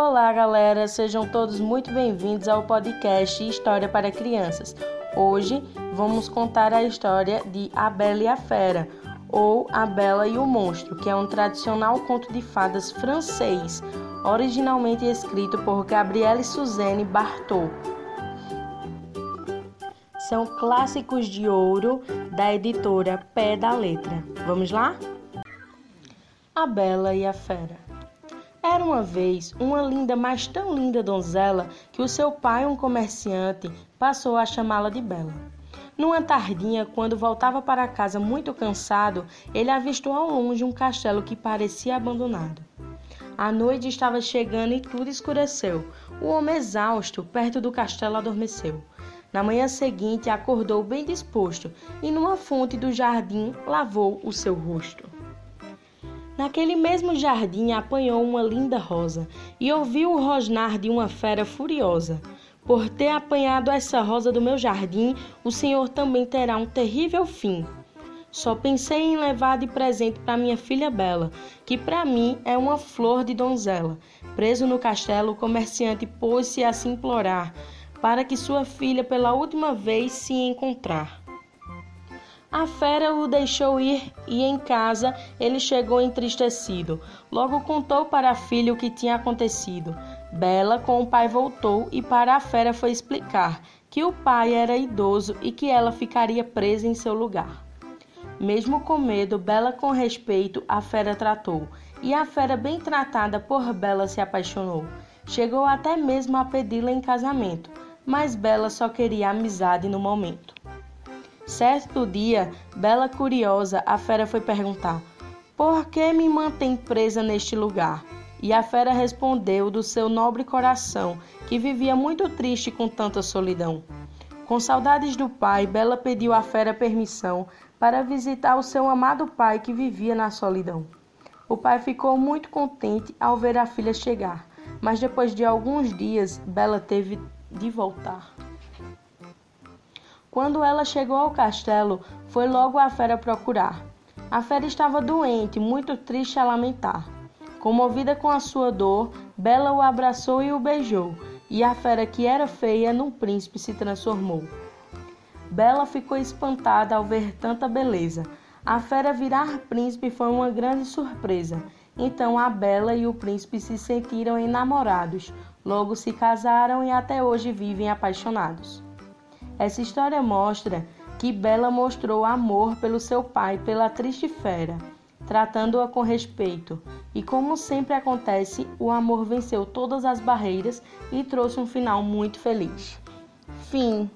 Olá, galera, sejam todos muito bem-vindos ao podcast História para Crianças. Hoje vamos contar a história de A Bela e a Fera, ou A Bela e o Monstro, que é um tradicional conto de fadas francês, originalmente escrito por Gabrielle Suzanne Bartol. São clássicos de ouro da editora Pé da Letra. Vamos lá? A Bela e a Fera. Era uma vez uma linda, mas tão linda donzela que o seu pai, um comerciante, passou a chamá-la de Bela. Numa tardinha, quando voltava para casa muito cansado, ele avistou ao longe um castelo que parecia abandonado. A noite estava chegando e tudo escureceu. O homem exausto, perto do castelo, adormeceu. Na manhã seguinte, acordou bem disposto e, numa fonte do jardim, lavou o seu rosto. Naquele mesmo jardim apanhou uma linda rosa e ouviu o rosnar de uma fera furiosa. Por ter apanhado essa rosa do meu jardim, o senhor também terá um terrível fim. Só pensei em levar de presente para minha filha Bela, que para mim é uma flor de donzela. Preso no castelo, o comerciante pôs-se a se implorar para que sua filha pela última vez se encontrar. A fera o deixou ir e em casa ele chegou entristecido. Logo contou para a filha o que tinha acontecido. Bela com o pai voltou e para a fera foi explicar que o pai era idoso e que ela ficaria presa em seu lugar. Mesmo com medo, Bela com respeito a fera tratou, e a fera bem tratada por Bela se apaixonou. Chegou até mesmo a pedi-la em casamento, mas Bela só queria amizade no momento. Certo dia, bela curiosa, a fera foi perguntar: Por que me mantém presa neste lugar? E a fera respondeu do seu nobre coração, que vivia muito triste com tanta solidão. Com saudades do pai, Bela pediu à fera permissão para visitar o seu amado pai que vivia na solidão. O pai ficou muito contente ao ver a filha chegar, mas depois de alguns dias, Bela teve de voltar. Quando ela chegou ao castelo, foi logo a fera procurar. A fera estava doente, muito triste a lamentar. Comovida com a sua dor, Bela o abraçou e o beijou, e a fera que era feia num príncipe se transformou. Bela ficou espantada ao ver tanta beleza. A fera virar príncipe foi uma grande surpresa. Então a Bela e o príncipe se sentiram enamorados, logo se casaram e até hoje vivem apaixonados. Essa história mostra que Bela mostrou amor pelo seu pai, pela triste fera, tratando-a com respeito. E como sempre acontece, o amor venceu todas as barreiras e trouxe um final muito feliz. Fim.